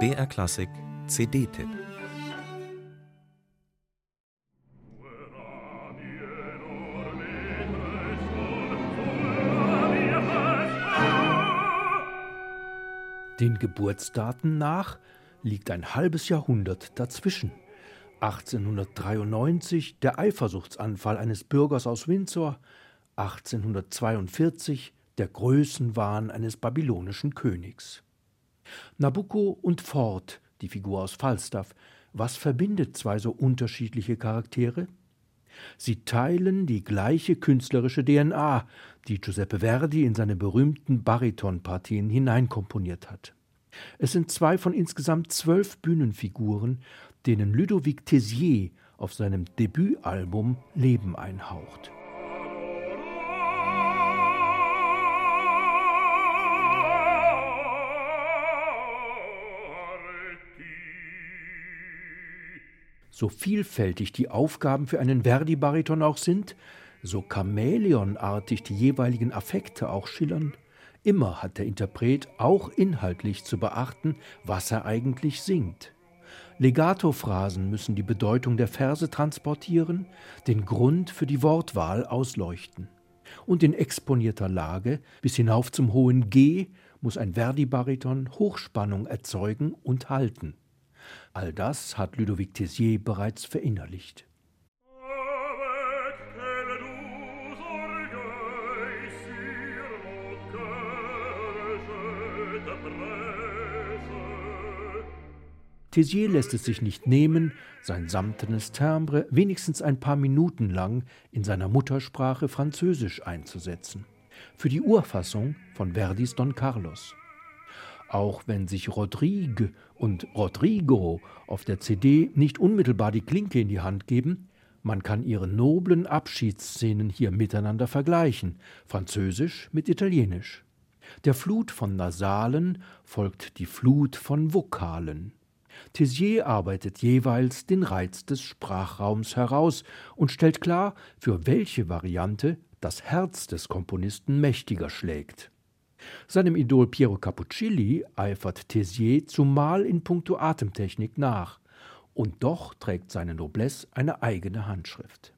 BR Klassik CD-Tipp Den Geburtsdaten nach liegt ein halbes Jahrhundert dazwischen. 1893 der Eifersuchtsanfall eines Bürgers aus Windsor, 1842 der Größenwahn eines babylonischen Königs. Nabucco und Ford, die Figur aus Falstaff, was verbindet zwei so unterschiedliche Charaktere? Sie teilen die gleiche künstlerische DNA, die Giuseppe Verdi in seine berühmten Baritonpartien hineinkomponiert hat. Es sind zwei von insgesamt zwölf Bühnenfiguren, denen Ludovic Tessier auf seinem Debütalbum Leben einhaucht. So vielfältig die Aufgaben für einen Verdi-Bariton auch sind, so chamäleonartig die jeweiligen Affekte auch schillern, immer hat der Interpret auch inhaltlich zu beachten, was er eigentlich singt. Legato-Phrasen müssen die Bedeutung der Verse transportieren, den Grund für die Wortwahl ausleuchten. Und in exponierter Lage bis hinauf zum hohen G muss ein Verdi-Bariton Hochspannung erzeugen und halten. All das hat Ludovic Tessier bereits verinnerlicht. Tessier lässt es sich nicht nehmen, sein samtenes Timbre wenigstens ein paar Minuten lang in seiner Muttersprache Französisch einzusetzen. Für die Urfassung von Verdis Don Carlos. Auch wenn sich Rodrigue und Rodrigo auf der CD nicht unmittelbar die Klinke in die Hand geben, man kann ihre noblen Abschiedsszenen hier miteinander vergleichen, Französisch mit Italienisch. Der Flut von Nasalen folgt die Flut von Vokalen. Tessier arbeitet jeweils den Reiz des Sprachraums heraus und stellt klar, für welche Variante das Herz des Komponisten mächtiger schlägt. Seinem Idol Piero Cappuccilli eifert Tessier zumal in puncto Atemtechnik nach, und doch trägt seine Noblesse eine eigene Handschrift.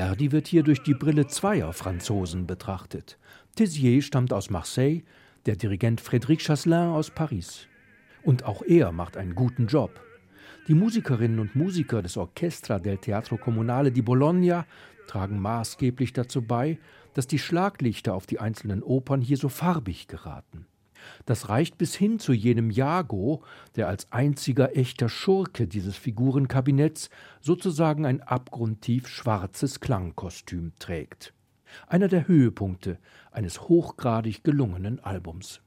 Verdi wird hier durch die Brille zweier Franzosen betrachtet. Tessier stammt aus Marseille, der Dirigent Frédéric Chasselin aus Paris. Und auch er macht einen guten Job. Die Musikerinnen und Musiker des Orchestra del Teatro Comunale di Bologna tragen maßgeblich dazu bei, dass die Schlaglichter auf die einzelnen Opern hier so farbig geraten. Das reicht bis hin zu jenem Jago, der als einziger echter Schurke dieses Figurenkabinetts sozusagen ein abgrundtief schwarzes Klangkostüm trägt. Einer der Höhepunkte eines hochgradig gelungenen Albums.